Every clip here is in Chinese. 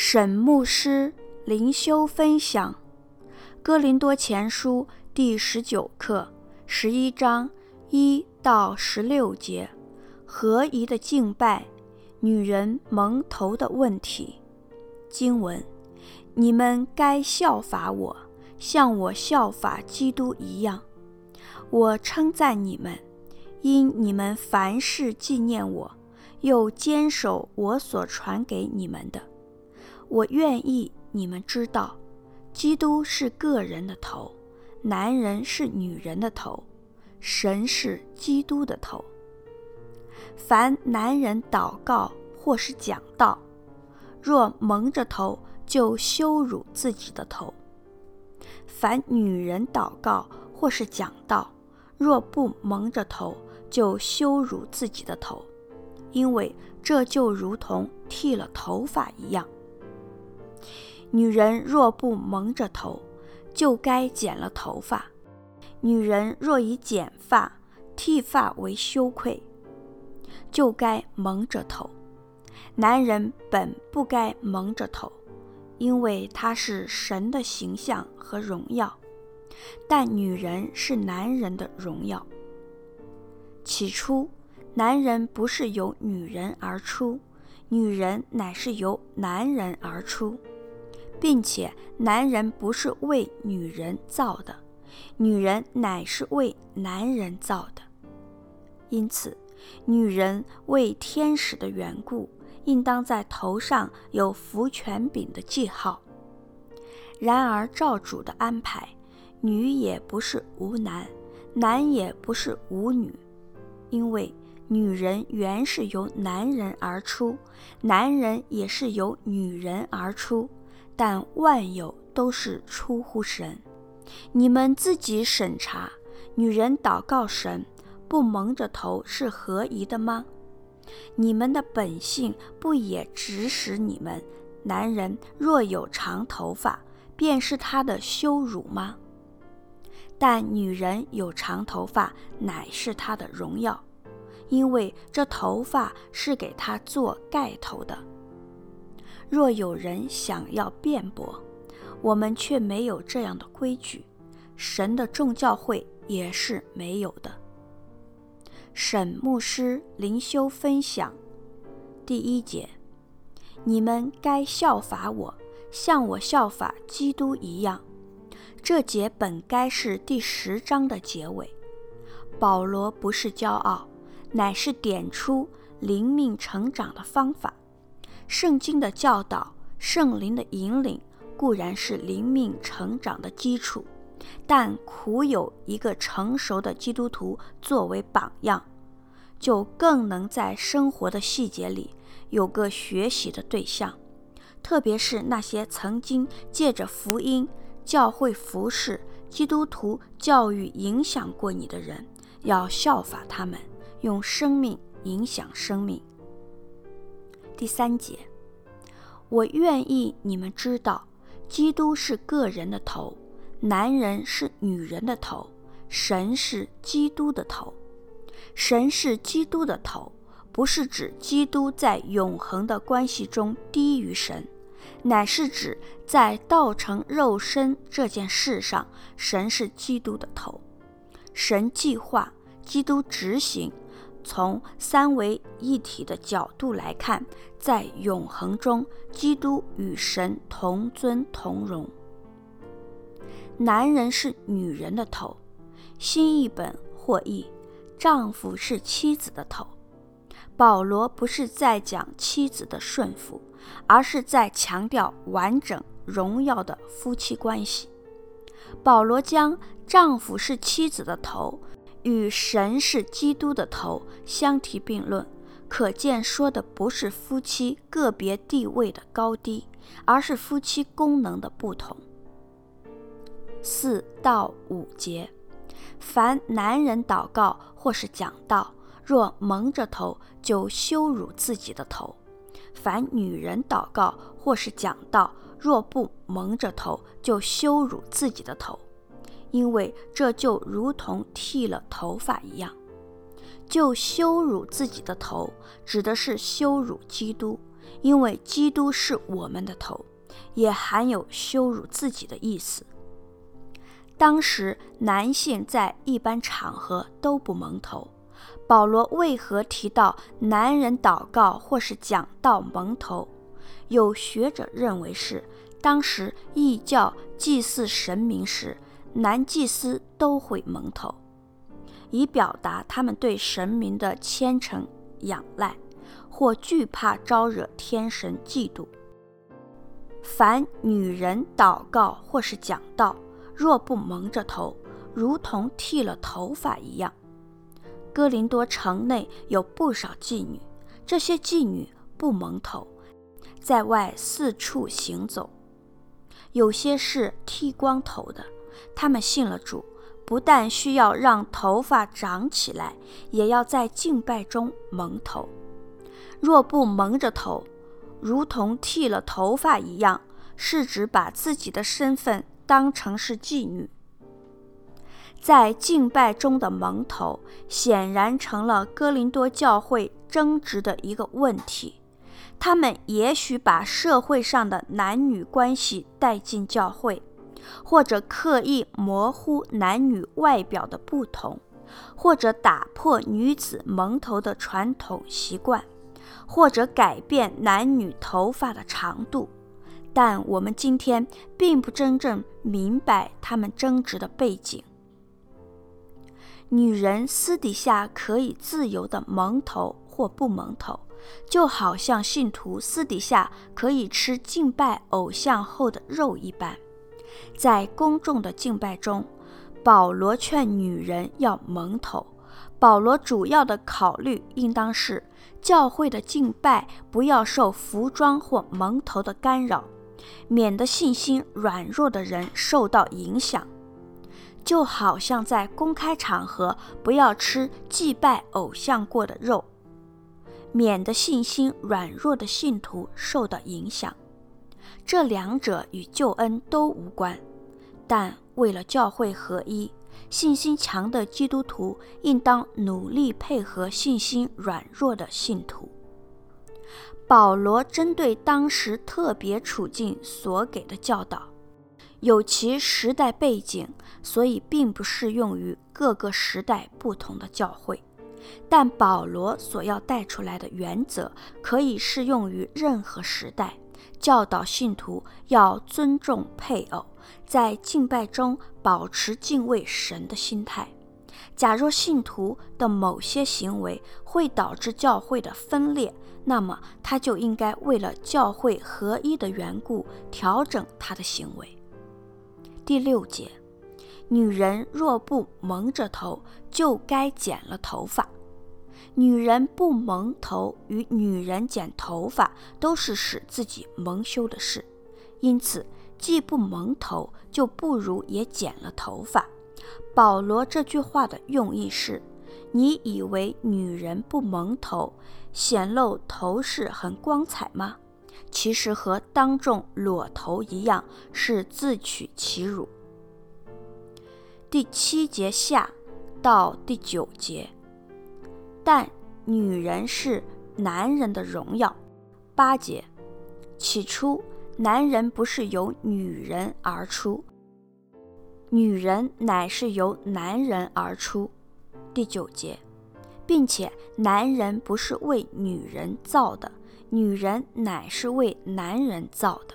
沈牧师灵修分享《哥林多前书》第十九课十一章一到十六节，合宜的敬拜，女人蒙头的问题。经文：你们该效法我，像我效法基督一样。我称赞你们，因你们凡事纪念我，又坚守我所传给你们的。我愿意你们知道，基督是个人的头，男人是女人的头，神是基督的头。凡男人祷告或是讲道，若蒙着头，就羞辱自己的头；凡女人祷告或是讲道，若不蒙着头，就羞辱自己的头，因为这就如同剃了头发一样。女人若不蒙着头，就该剪了头发；女人若以剪发、剃发为羞愧，就该蒙着头。男人本不该蒙着头，因为他是神的形象和荣耀；但女人是男人的荣耀。起初，男人不是由女人而出，女人乃是由男人而出。并且，男人不是为女人造的，女人乃是为男人造的。因此，女人为天使的缘故，应当在头上有福权柄的记号。然而，照主的安排，女也不是无男，男也不是无女，因为女人原是由男人而出，男人也是由女人而出。但万有都是出乎神，你们自己审查。女人祷告神，不蒙着头是合宜的吗？你们的本性不也指使你们？男人若有长头发，便是他的羞辱吗？但女人有长头发，乃是她的荣耀，因为这头发是给她做盖头的。若有人想要辩驳，我们却没有这样的规矩，神的众教会也是没有的。沈牧师灵修分享第一节：你们该效法我，像我效法基督一样。这节本该是第十章的结尾。保罗不是骄傲，乃是点出灵命成长的方法。圣经的教导、圣灵的引领固然是灵命成长的基础，但苦有一个成熟的基督徒作为榜样，就更能在生活的细节里有个学习的对象。特别是那些曾经借着福音、教会服侍、基督徒教育影响过你的人，要效法他们，用生命影响生命。第三节，我愿意你们知道，基督是个人的头，男人是女人的头，神是基督的头。神是基督的头，不是指基督在永恒的关系中低于神，乃是指在道成肉身这件事上，神是基督的头。神计划，基督执行。从三位一体的角度来看，在永恒中，基督与神同尊同荣。男人是女人的头，新译本或译，丈夫是妻子的头。保罗不是在讲妻子的顺服，而是在强调完整荣耀的夫妻关系。保罗将丈夫是妻子的头。与神是基督的头相提并论，可见说的不是夫妻个别地位的高低，而是夫妻功能的不同。四到五节，凡男人祷告或是讲道，若蒙着头，就羞辱自己的头；凡女人祷告或是讲道，若不蒙着头，就羞辱自己的头。因为这就如同剃了头发一样，就羞辱自己的头，指的是羞辱基督，因为基督是我们的头，也含有羞辱自己的意思。当时男性在一般场合都不蒙头，保罗为何提到男人祷告或是讲道蒙头？有学者认为是当时异教祭祀神明时，男祭司都会蒙头，以表达他们对神明的虔诚仰赖，或惧怕招惹天神嫉妒。凡女人祷告或是讲道，若不蒙着头，如同剃了头发一样。哥林多城内有不少妓女，这些妓女不蒙头，在外四处行走。有些是剃光头的，他们信了主，不但需要让头发长起来，也要在敬拜中蒙头。若不蒙着头，如同剃了头发一样，是指把自己的身份。当成是妓女，在敬拜中的蒙头，显然成了哥林多教会争执的一个问题。他们也许把社会上的男女关系带进教会，或者刻意模糊男女外表的不同，或者打破女子蒙头的传统习惯，或者改变男女头发的长度。但我们今天并不真正明白他们争执的背景。女人私底下可以自由的蒙头或不蒙头，就好像信徒私底下可以吃敬拜偶像后的肉一般。在公众的敬拜中，保罗劝女人要蒙头。保罗主要的考虑应当是教会的敬拜不要受服装或蒙头的干扰。免得信心软弱的人受到影响，就好像在公开场合不要吃祭拜偶像过的肉，免得信心软弱的信徒受到影响。这两者与救恩都无关，但为了教会合一，信心强的基督徒应当努力配合信心软弱的信徒。保罗针对当时特别处境所给的教导，有其时代背景，所以并不适用于各个时代不同的教会。但保罗所要带出来的原则，可以适用于任何时代。教导信徒要尊重配偶，在敬拜中保持敬畏神的心态。假若信徒的某些行为会导致教会的分裂，那么他就应该为了教会合一的缘故调整他的行为。第六节，女人若不蒙着头，就该剪了头发。女人不蒙头与女人剪头发都是使自己蒙羞的事，因此既不蒙头，就不如也剪了头发。保罗这句话的用意是：你以为女人不蒙头，显露头饰很光彩吗？其实和当众裸头一样，是自取其辱。第七节下到第九节，但女人是男人的荣耀。八节，起初男人不是由女人而出。女人乃是由男人而出，第九节，并且男人不是为女人造的，女人乃是为男人造的。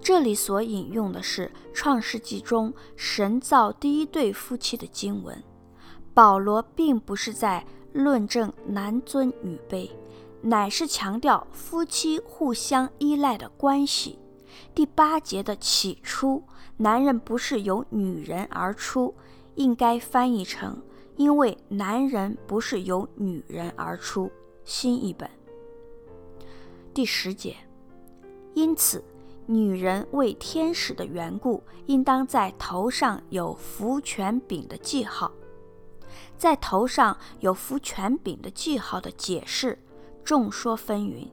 这里所引用的是《创世纪》中神造第一对夫妻的经文。保罗并不是在论证男尊女卑，乃是强调夫妻互相依赖的关系。第八节的起初，男人不是由女人而出，应该翻译成“因为男人不是由女人而出”。新译本。第十节，因此，女人为天使的缘故，应当在头上有福权柄的记号。在头上有服权柄的记号的解释，众说纷纭。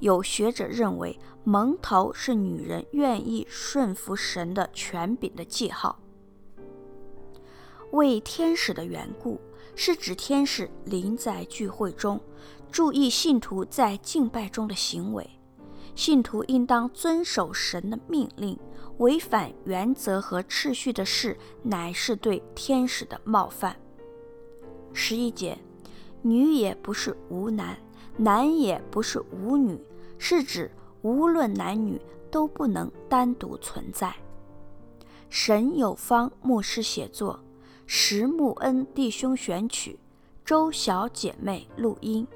有学者认为，蒙头是女人愿意顺服神的权柄的记号。为天使的缘故，是指天使临在聚会中，注意信徒在敬拜中的行为。信徒应当遵守神的命令，违反原则和秩序的事，乃是对天使的冒犯。十一节，女也不是无男，男也不是无女，是指无论男女都不能单独存在。沈有方牧师写作，石木恩弟兄选曲，周小姐妹录音。